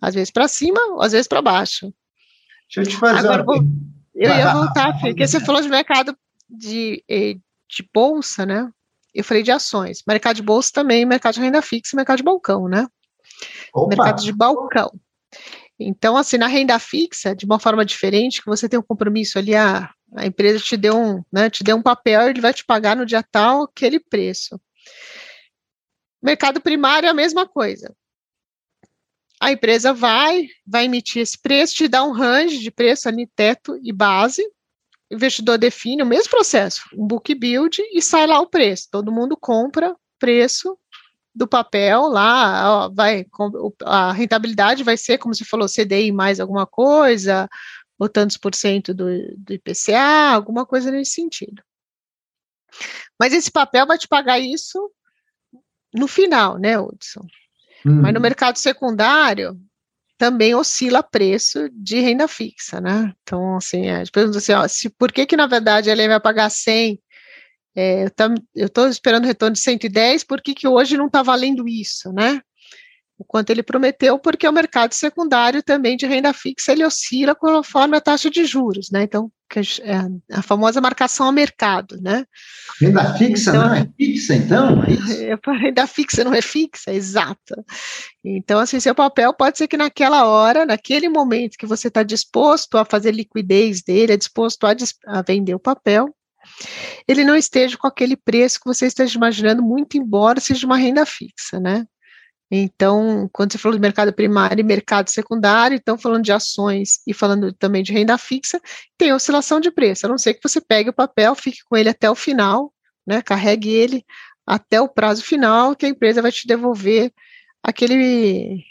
Às vezes para cima, às vezes para baixo. Deixa eu te fazer Agora, uma... vou, eu ia voltar, porque você falou de mercado de, eh, de bolsa, né? Eu falei de ações. Mercado de bolsa também, mercado de renda fixa, mercado de balcão, né? Opa. Mercado de balcão. Então, assim, na renda fixa, de uma forma diferente, que você tem um compromisso ali, a, a empresa te deu um, né, te deu um papel, ele vai te pagar no dia tal aquele preço. Mercado primário é a mesma coisa. A empresa vai, vai emitir esse preço, te dá um range de preço ali, teto e base. O investidor define o mesmo processo, um book build e sai lá o preço. Todo mundo compra preço do papel lá, ó, vai a rentabilidade vai ser, como você falou, CDI mais alguma coisa, ou tantos por cento do, do IPCA, alguma coisa nesse sentido. Mas esse papel vai te pagar isso no final, né, Hudson? Hum. Mas no mercado secundário também oscila preço de renda fixa, né? Então, assim, gente pergunta assim, ó, se, por que que, na verdade, ele vai pagar 100 é, eu estou esperando retorno de 110, por que, que hoje não está valendo isso, né? O quanto ele prometeu, porque o mercado secundário também de renda fixa, ele oscila conforme a taxa de juros, né? Então, é a famosa marcação a mercado, né? Renda fixa então, não é fixa, então? É, é [LAUGHS] renda fixa não é fixa, exato. Então, assim, seu papel pode ser que naquela hora, naquele momento que você está disposto a fazer liquidez dele, é disposto a, a vender o papel, ele não esteja com aquele preço que você esteja imaginando, muito embora seja uma renda fixa, né? Então, quando você falou de mercado primário e mercado secundário, então falando de ações e falando também de renda fixa, tem oscilação de preço, a não ser que você pegue o papel, fique com ele até o final, né? Carregue ele até o prazo final, que a empresa vai te devolver aquele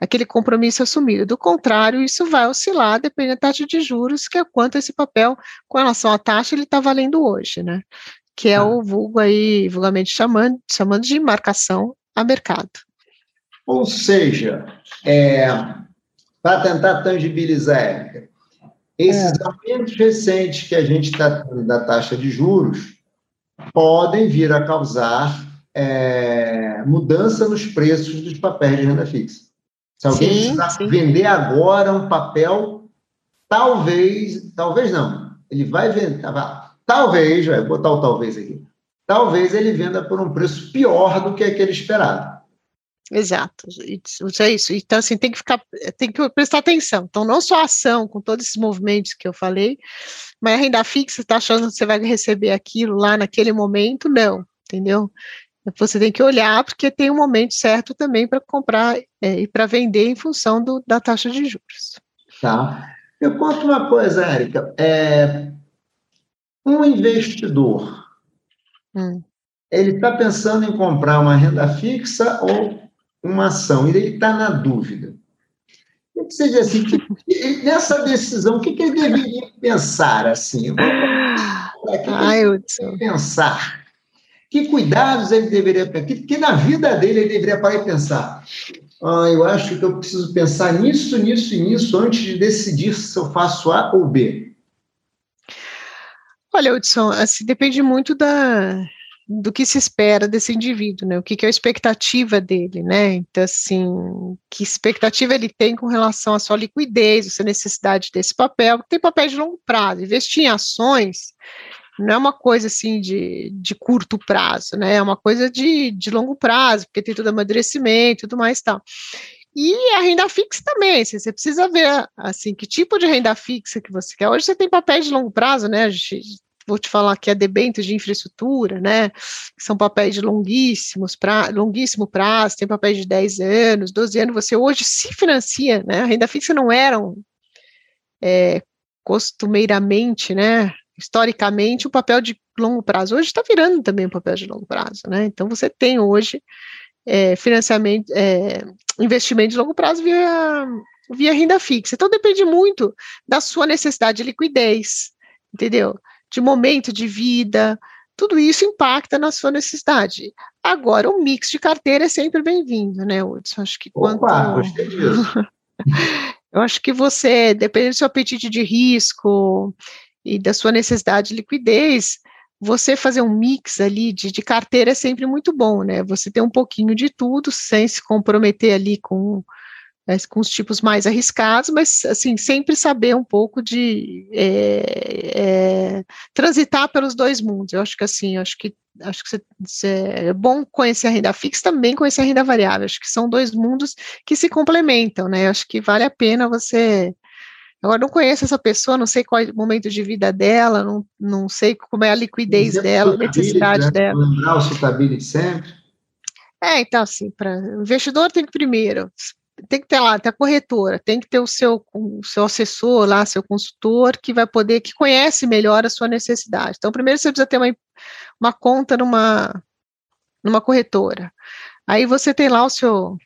aquele compromisso assumido. Do contrário, isso vai oscilar, dependendo da taxa de juros, que é quanto esse papel, com relação à taxa, ele está valendo hoje, né? Que é ah. o vulgo aí, vulgarmente chamando, chamando de marcação a mercado. Ou seja, é, para tentar tangibilizar, esses é. aumentos recentes que a gente está tendo da taxa de juros podem vir a causar é, mudança nos preços dos papéis de renda fixa. Se alguém sim, precisar sim. vender agora um papel, talvez, talvez não, ele vai vender, talvez, vai botar o talvez aqui, talvez ele venda por um preço pior do que aquele esperado. Exato, isso é isso. Então, assim, tem que ficar, tem que prestar atenção. Então, não só a ação, com todos esses movimentos que eu falei, mas a renda fixa, está achando que você vai receber aquilo lá naquele momento? Não, entendeu? Você tem que olhar, porque tem um momento certo também para comprar é, e para vender em função do, da taxa de juros. Tá. Eu conto uma coisa, Érica. É, um investidor, hum. ele está pensando em comprar uma renda fixa ou uma ação, e ele está na dúvida. Que seja assim, que, nessa decisão, o que, que ele deveria pensar assim? Eu vou, que Ai, que pensar? Que cuidados ele deveria que, que na vida dele ele deveria parar e pensar? Ah, eu acho que eu preciso pensar nisso, nisso e nisso antes de decidir se eu faço A ou B. Olha, Hudson, assim, depende muito da, do que se espera desse indivíduo, né? O que, que é a expectativa dele, né? Então, assim, que expectativa ele tem com relação à sua liquidez, a sua necessidade desse papel, tem papel de longo prazo. Investir em ações não é uma coisa assim de, de curto prazo, né? É uma coisa de, de longo prazo, porque tem todo amadurecimento e tudo mais e tal. E a renda fixa também, assim, você precisa ver assim que tipo de renda fixa que você quer. Hoje você tem papéis de longo prazo, né? Gente vou te falar que é debêntures de infraestrutura, né, são papéis de longuíssimos pra, longuíssimo prazo, tem papéis de 10 anos, 12 anos, você hoje se financia, né, a renda fixa não era um, é, costumeiramente, né, historicamente, o papel de longo prazo, hoje está virando também um papel de longo prazo, né, então você tem hoje é, financiamento, é, investimento de longo prazo via, via renda fixa, então depende muito da sua necessidade de liquidez, entendeu? de momento de vida, tudo isso impacta na sua necessidade. Agora, o mix de carteira é sempre bem-vindo, né, Hudson? Acho que quanto... Opa, gostei disso. [LAUGHS] Eu acho que você, dependendo do seu apetite de risco e da sua necessidade de liquidez, você fazer um mix ali de, de carteira é sempre muito bom, né? Você ter um pouquinho de tudo sem se comprometer ali com né, com os tipos mais arriscados, mas assim sempre saber um pouco de é, é, transitar pelos dois mundos. Eu acho que assim, acho que acho que você, é bom conhecer a renda fixa, também conhecer a renda variável. Acho que são dois mundos que se complementam, né? Acho que vale a pena você Agora, não conheço essa pessoa, não sei qual é o momento de vida dela, não, não sei como é a liquidez dela, a necessidade né? dela. Lembrar o suitability sempre. É, então, assim, para o investidor tem que primeiro tem que ter lá, tem a corretora, tem que ter o seu, o seu assessor lá, seu consultor, que vai poder, que conhece melhor a sua necessidade. Então, primeiro você precisa ter uma, uma conta numa, numa corretora. Aí você tem lá o seu,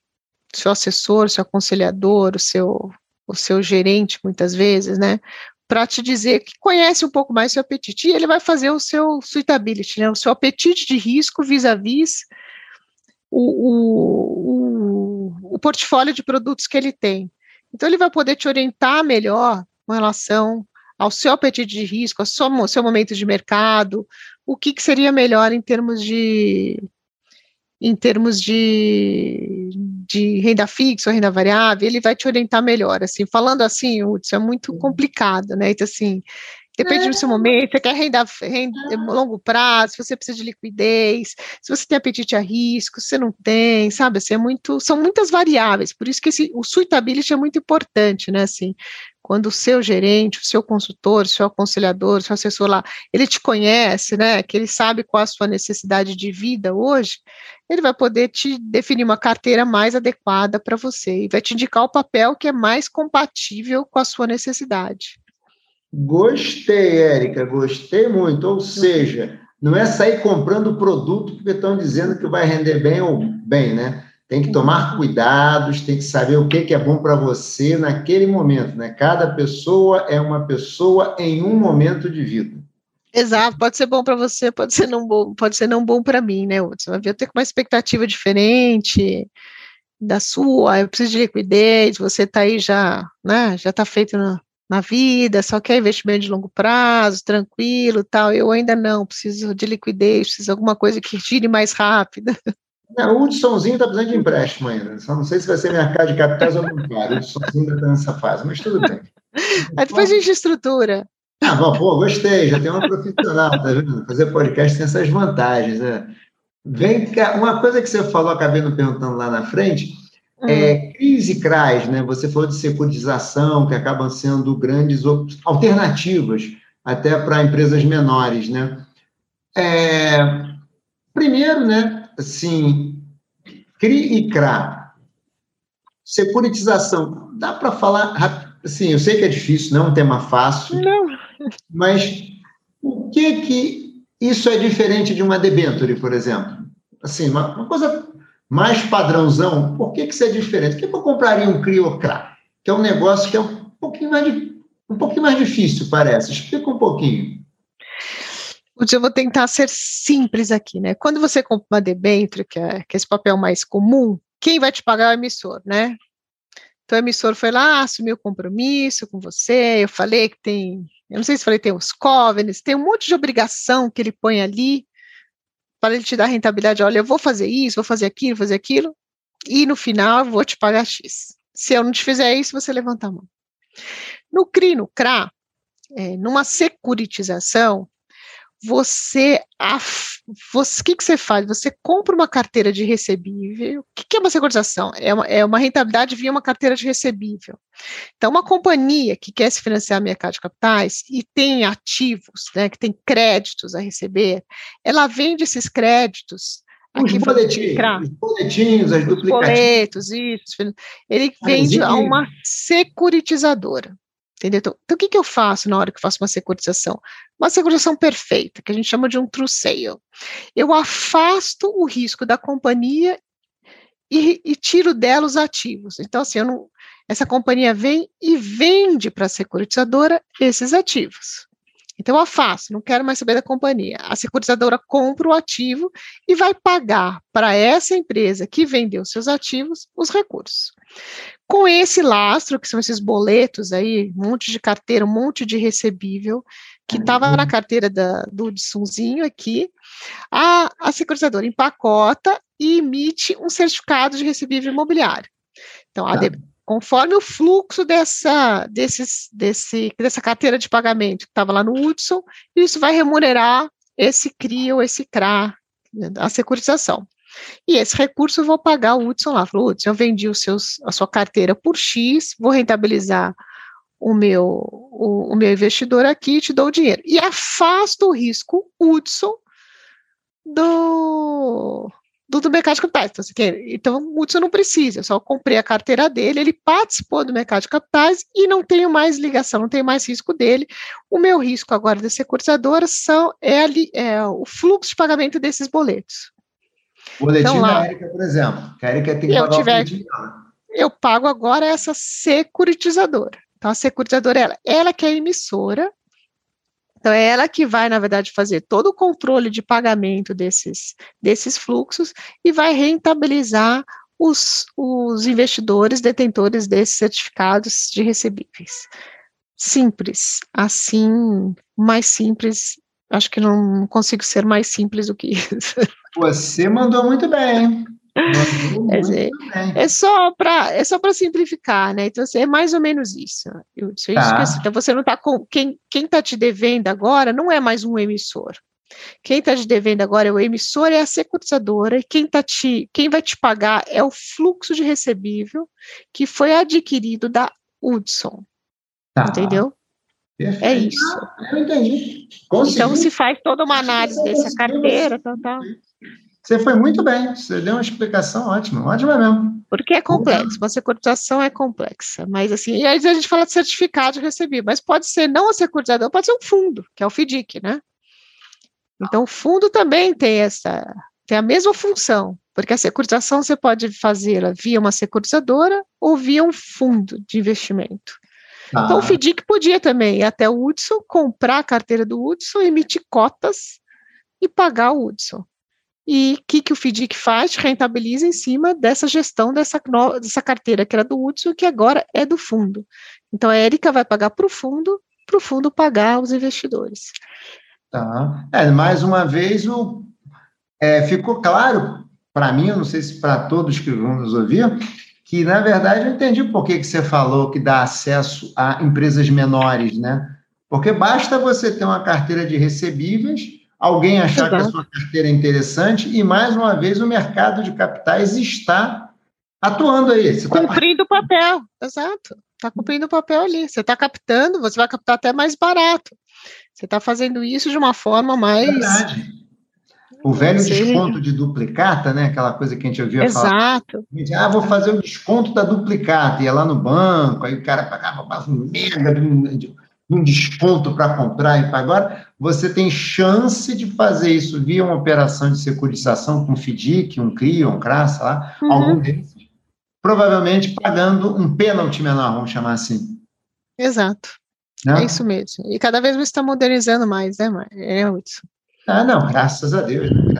seu assessor, seu aconselhador, o seu, o seu gerente, muitas vezes, né? Para te dizer que conhece um pouco mais seu apetite. E ele vai fazer o seu suitability, né? O seu apetite de risco vis-à-vis -vis o, o, o portfólio de produtos que ele tem. Então, ele vai poder te orientar melhor com relação ao seu apetite de risco, ao seu, seu momento de mercado, o que, que, seria melhor em termos de em termos de, de renda fixa ou renda variável, ele vai te orientar melhor, assim, falando assim, Hudson, é muito complicado, né, então assim, Depende do seu momento, você quer renda, renda longo prazo, se você precisa de liquidez, se você tem apetite a risco, se você não tem, sabe? Assim, é muito, são muitas variáveis, por isso que esse, o suitability é muito importante, né? Assim, quando o seu gerente, o seu consultor, o seu aconselhador, o seu assessor lá, ele te conhece, né? Que ele sabe qual a sua necessidade de vida hoje, ele vai poder te definir uma carteira mais adequada para você e vai te indicar o papel que é mais compatível com a sua necessidade. Gostei, Érica, gostei muito. Ou seja, não é sair comprando produto porque estão dizendo que vai render bem ou bem, né? Tem que tomar cuidados, tem que saber o que, é bom para você naquele momento, né? Cada pessoa é uma pessoa em um momento de vida. Exato, pode ser bom para você, pode ser não bom, pode ser não bom para mim, né? Você vai ter uma expectativa diferente da sua, eu preciso de liquidez, você está aí já, né? Já está feito na, na vida, só quer investimento de longo prazo, tranquilo, tal. Eu ainda não, preciso de liquidez, preciso de alguma coisa que gire mais rápido. [LAUGHS] Não, o Hudsonzinho está precisando de empréstimo ainda. Só não sei se vai ser mercado de capitais ou não. O Hudsonzinho ainda está nessa fase, mas tudo bem. Aí depois a gente estrutura. Ah, bom, pô, gostei, já tem uma profissional, tá vendo? Fazer podcast tem essas vantagens, né? Vem cá, uma coisa que você falou, acabei não perguntando lá na frente. É crise e CRAS, né? Você falou de securitização, que acabam sendo grandes alternativas até para empresas menores, né? É, primeiro, né, assim, CRI e CRA, securitização, dá para falar, assim, eu sei que é difícil, não é um tema fácil, não. Mas o que que isso é diferente de uma debenture, por exemplo? Assim, uma, uma coisa mais padrãozão, por que que isso é diferente? Por que, que eu compraria um Criocra? Que é um negócio que é um pouquinho mais, um pouquinho mais difícil, parece. Explica um pouquinho. Eu vou tentar ser simples aqui, né? Quando você compra uma debênture, que é, que é esse papel mais comum, quem vai te pagar é o emissor, né? Então, o emissor foi lá, assumiu o compromisso com você, eu falei que tem eu não sei se falei, tem os covenants, tem um monte de obrigação que ele põe ali para ele te dar rentabilidade. Olha, eu vou fazer isso, vou fazer aquilo, fazer aquilo, e no final vou te pagar X. Se eu não te fizer isso, você levanta a mão. No CRI, no CRA, é, numa securitização, você, o que, que você faz? Você compra uma carteira de recebível. O que, que é uma securitização? É uma, é uma rentabilidade via uma carteira de recebível. Então, uma companhia que quer se financiar no mercado de capitais e tem ativos, né, que tem créditos a receber, ela vende esses créditos os boletins, os boletinhos, as duplicativas. Boletos, isso. Ele vende a uma securitizadora. Entendeu? Então, então, o que, que eu faço na hora que eu faço uma securitização? Uma securitização perfeita, que a gente chama de um true sale. Eu afasto o risco da companhia e, e tiro dela os ativos. Então, assim, não, essa companhia vem e vende para a securitizadora esses ativos. Então, eu afasto, não quero mais saber da companhia. A securitizadora compra o ativo e vai pagar para essa empresa que vendeu seus ativos os recursos. Com esse lastro, que são esses boletos aí, um monte de carteira, um monte de recebível, que estava uhum. na carteira da, do Hudsonzinho aqui, a, a securitizadora empacota e emite um certificado de recebível imobiliário. Então, tá. de, conforme o fluxo dessa, desses, desse, dessa carteira de pagamento que estava lá no Hudson, isso vai remunerar esse CRI ou esse CRA, a securitização. E esse recurso eu vou pagar o Hudson lá. Falou, Hudson, eu vendi os seus, a sua carteira por X, vou rentabilizar o meu, o, o meu investidor aqui e te dou o dinheiro. E afasto o risco Hudson do, do, do mercado de capitais. Então, quer, então, o Hudson não precisa, eu só comprei a carteira dele, ele participou do mercado de capitais e não tenho mais ligação, não tenho mais risco dele. O meu risco agora da securitizadora são, é, ali, é o fluxo de pagamento desses boletos. Boletim então, lá, da Érica, por exemplo. A Érica tem que eu pagar tiver, Eu pago agora essa securitizadora. Então, a securitizadora, ela, ela que é a emissora, então, é ela que vai, na verdade, fazer todo o controle de pagamento desses, desses fluxos e vai rentabilizar os, os investidores detentores desses certificados de recebíveis. Simples, assim, mais simples, acho que não consigo ser mais simples do que isso. Você mandou muito bem. É, bem. é, só para é só para simplificar, né? Então assim, é mais ou menos isso. Eu, isso tá. Então você não está com quem quem está te devendo agora não é mais um emissor. Quem está te devendo agora é o emissor e é a securitizadora, e quem, tá te, quem vai te pagar é o fluxo de recebível que foi adquirido da Hudson. Tá. Entendeu? Perfeito. É isso. Ah, eu entendi. Consegui. Então se faz toda uma análise dessa carteira, tal, tal. Você foi muito bem, você deu uma explicação ótima, ótima mesmo. Porque é complexo, uma securitização é complexa, mas assim, e aí a gente fala de certificado de receber, mas pode ser não a securitizador, pode ser um fundo, que é o FDIC, né? Então, o fundo também tem essa, tem a mesma função. porque a securitização você pode fazê-la via uma securitizadora ou via um fundo de investimento. Ah. Então, o FDIC podia também ir até o Hudson, comprar a carteira do Hudson, emitir cotas e pagar o Hudson. E o que, que o FDIC faz? Rentabiliza em cima dessa gestão dessa, dessa carteira que era do Hudson, que agora é do fundo. Então, a Érica vai pagar para o fundo, para o fundo pagar os investidores. Tá. É, mais uma vez, o, é, ficou claro para mim, eu não sei se para todos que vão nos ouvir, que, na verdade, eu entendi por que, que você falou que dá acesso a empresas menores, né? Porque basta você ter uma carteira de recebíveis, alguém achar Exato. que a sua carteira é interessante, e, mais uma vez, o mercado de capitais está atuando aí. Você tá cumprindo tá... o papel, exato. Está cumprindo o papel ali. Você está captando, você vai captar até mais barato. Você está fazendo isso de uma forma mais. Verdade o velho Sim. desconto de duplicata, né? Aquela coisa que a gente ouvia Exato. falar. Exato. Ah, vou fazer o desconto da duplicata. Ia lá no banco, aí o cara pagava um mega de um, de desconto para comprar. E agora você tem chance de fazer isso via uma operação de securitização com FDIC, um CRI, um CRAS, sei lá, uhum. algum deles, provavelmente pagando um pênalti menor, vamos chamar assim. Exato. Não? É isso mesmo. E cada vez você está modernizando mais, né, É isso. Ah, não, graças a Deus. Né?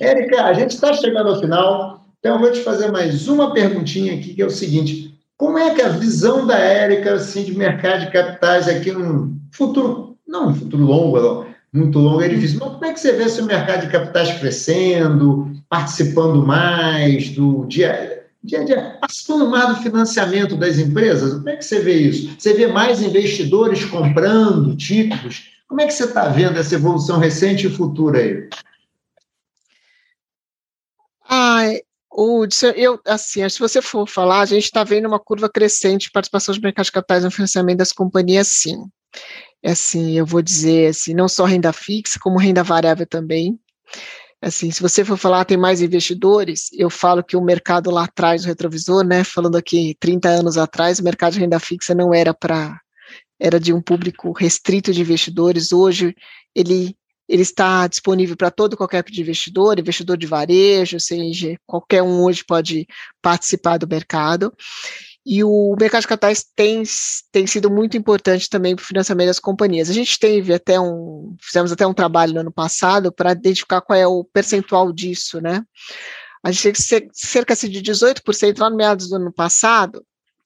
Érica, a gente está chegando ao final, então eu vou te fazer mais uma perguntinha aqui, que é o seguinte: como é que a visão da Érica assim, de mercado de capitais aqui no futuro, não um futuro longo, muito longo é difícil, mas como é que você vê esse mercado de capitais crescendo, participando mais do dia, dia, dia participando mais do financiamento das empresas? Como é que você vê isso? Você vê mais investidores comprando títulos? Como é que você está vendo essa evolução recente e futura aí? Ai, Hudson, eu, assim, se você for falar, a gente está vendo uma curva crescente de participação de mercado de capitais no financiamento das companhias, sim. É assim, eu vou dizer, assim, não só renda fixa, como renda variável também. Assim, se você for falar, tem mais investidores, eu falo que o mercado lá atrás, o retrovisor, né, falando aqui 30 anos atrás, o mercado de renda fixa não era para era de um público restrito de investidores, hoje ele, ele está disponível para todo qualquer tipo investidor, investidor de varejo, seja, qualquer um hoje pode participar do mercado. E o mercado de capitais tem, tem sido muito importante também para o financiamento das companhias. A gente teve até um, fizemos até um trabalho no ano passado para identificar qual é o percentual disso, né? A gente teve cerca de 18% lá no meados do ano passado,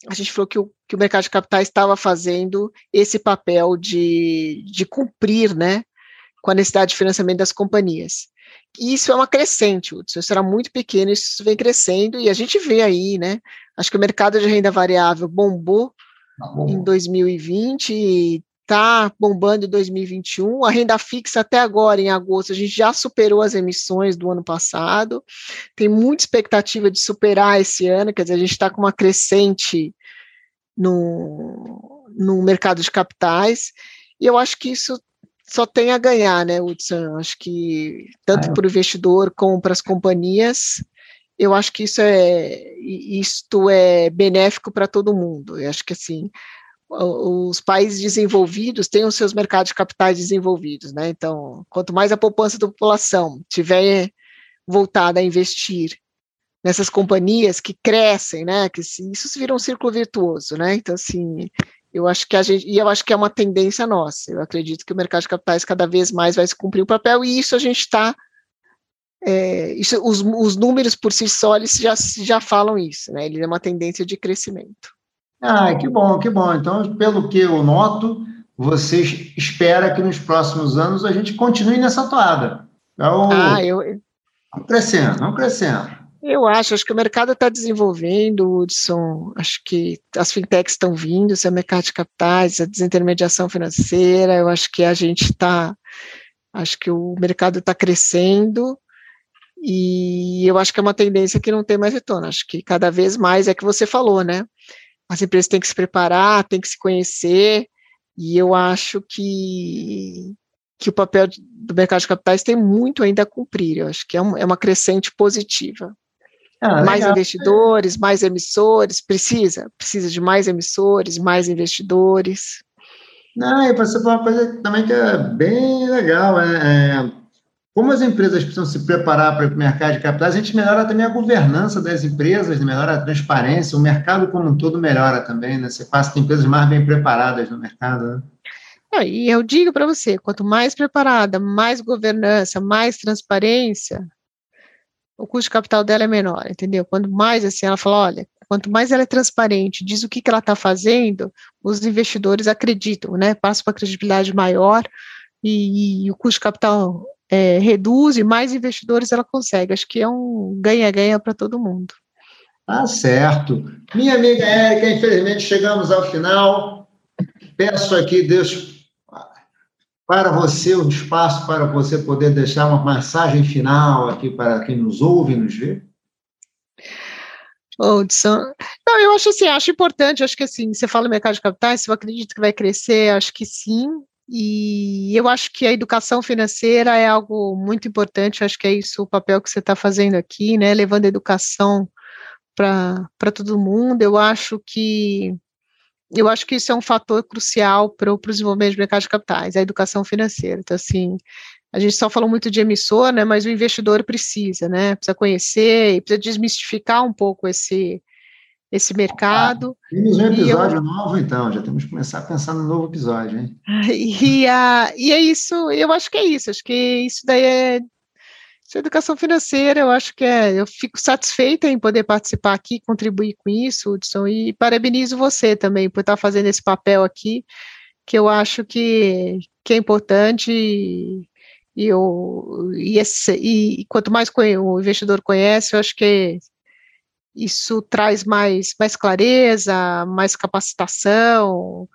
a gente falou que o, que o mercado de capitais estava fazendo esse papel de, de cumprir, né, com a necessidade de financiamento das companhias. E isso é uma crescente, Hudson, isso era muito pequeno, isso vem crescendo, e a gente vê aí, né, acho que o mercado de renda variável bombou tá em 2020, está bombando em 2021. A renda fixa até agora, em agosto, a gente já superou as emissões do ano passado. Tem muita expectativa de superar esse ano, quer dizer, a gente está com uma crescente no, no mercado de capitais. E eu acho que isso só tem a ganhar, né, Hudson? Acho que tanto ah, para o investidor como para as companhias, eu acho que isso é isto é benéfico para todo mundo. Eu acho que assim os países desenvolvidos têm os seus mercados de capitais desenvolvidos, né? Então, quanto mais a poupança da população tiver voltada a investir nessas companhias que crescem, né? Que isso vira um círculo virtuoso, né? Então, assim, eu acho que a gente, e eu acho que é uma tendência nossa. Eu acredito que o mercado de capitais cada vez mais vai se cumprir o papel, e isso a gente está. É, isso, os, os números por si só eles já, já falam isso, né? Ele é uma tendência de crescimento. Ah, que bom, que bom. Então, pelo que eu noto, você espera que nos próximos anos a gente continue nessa toada. Então, ah, eu... Vamos crescendo, vamos crescendo. Eu acho, acho que o mercado está desenvolvendo, Hudson, acho que as fintechs estão vindo, o mercado de capitais, a desintermediação financeira, eu acho que a gente está, acho que o mercado está crescendo, e eu acho que é uma tendência que não tem mais retorno, acho que cada vez mais é que você falou, né? as empresas têm que se preparar, têm que se conhecer, e eu acho que, que o papel do mercado de capitais tem muito ainda a cumprir, eu acho que é, um, é uma crescente positiva. Ah, mais legal. investidores, mais emissores, precisa, precisa de mais emissores, mais investidores. Não, e você falou uma coisa também que é bem legal, é, é como as empresas precisam se preparar para o mercado de capitais, a gente melhora também a governança das empresas, melhora a transparência, o mercado como um todo melhora também, né? Você passa a ter empresas mais bem preparadas no mercado, né? E eu digo para você, quanto mais preparada, mais governança, mais transparência, o custo de capital dela é menor, entendeu? Quanto mais assim, ela fala, olha, quanto mais ela é transparente, diz o que, que ela está fazendo, os investidores acreditam, né? Passa para credibilidade maior e, e, o custo de capital é, reduz e mais investidores ela consegue. Acho que é um ganha-ganha para todo mundo. Tá certo. Minha amiga Érica, infelizmente chegamos ao final. Peço aqui, Deus, para você, um espaço para você poder deixar uma mensagem final aqui para quem nos ouve e nos vê. Hudson. Não, eu acho assim, acho importante, acho que assim, você fala mercado de capitais, eu acredito que vai crescer, acho que sim, e eu acho que a educação financeira é algo muito importante, acho que é isso o papel que você está fazendo aqui, né? Levando educação para todo mundo. Eu acho que eu acho que isso é um fator crucial para o desenvolvimento do mercado de capitais, a educação financeira. Então, assim, a gente só falou muito de emissor, né? Mas o investidor precisa, né? Precisa conhecer e precisa desmistificar um pouco esse esse mercado. Ah, temos um episódio eu, novo, então, já temos que começar a pensar no novo episódio, hein? [LAUGHS] E, a, e é isso, eu acho que é isso, acho que isso daí é educação financeira, eu acho que é, eu fico satisfeita em poder participar aqui, contribuir com isso, Hudson, e parabenizo você também por estar fazendo esse papel aqui, que eu acho que, que é importante e, eu, e, esse, e quanto mais o investidor conhece, eu acho que isso traz mais, mais clareza, mais capacitação,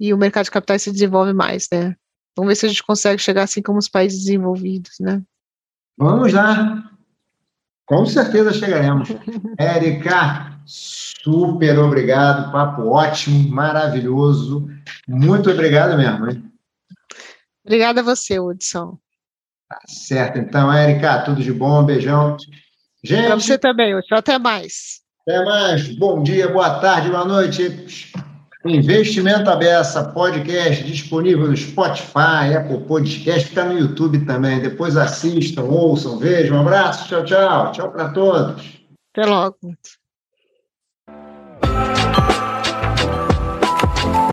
e o mercado de capitais se desenvolve mais, né? Vamos ver se a gente consegue chegar assim como os países desenvolvidos, né? Vamos lá. Com certeza chegaremos. Érica, super obrigado, papo ótimo, maravilhoso. Muito obrigado mesmo. Hein? Obrigada a você, Hudson. Tá certo, então, Érica, tudo de bom, beijão. Gente. Para você também, Hudson. Até mais. Até mais. Bom dia, boa tarde, boa noite. Investimento Abessa, podcast disponível no Spotify, Apple Podcast, fica no YouTube também. Depois assistam, ouçam, vejam. Um abraço, tchau, tchau. Tchau para todos. Até logo.